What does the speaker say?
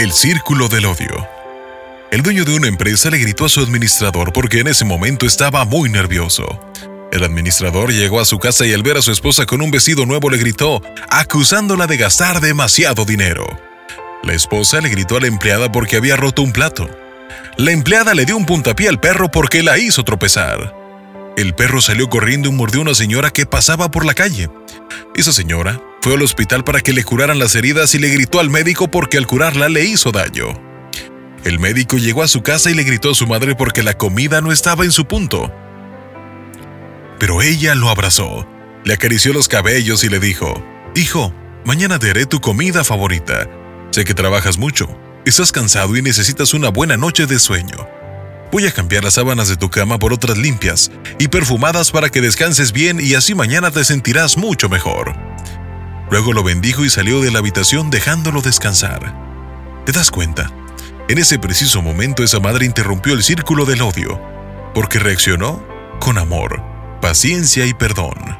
El círculo del odio. El dueño de una empresa le gritó a su administrador porque en ese momento estaba muy nervioso. El administrador llegó a su casa y al ver a su esposa con un vestido nuevo le gritó, acusándola de gastar demasiado dinero. La esposa le gritó a la empleada porque había roto un plato. La empleada le dio un puntapié al perro porque la hizo tropezar. El perro salió corriendo y mordió a una señora que pasaba por la calle. Esa señora fue al hospital para que le curaran las heridas y le gritó al médico porque al curarla le hizo daño. El médico llegó a su casa y le gritó a su madre porque la comida no estaba en su punto. Pero ella lo abrazó, le acarició los cabellos y le dijo, Hijo, mañana te haré tu comida favorita. Sé que trabajas mucho, estás cansado y necesitas una buena noche de sueño. Voy a cambiar las sábanas de tu cama por otras limpias y perfumadas para que descanses bien y así mañana te sentirás mucho mejor. Luego lo bendijo y salió de la habitación dejándolo descansar. ¿Te das cuenta? En ese preciso momento esa madre interrumpió el círculo del odio, porque reaccionó con amor, paciencia y perdón.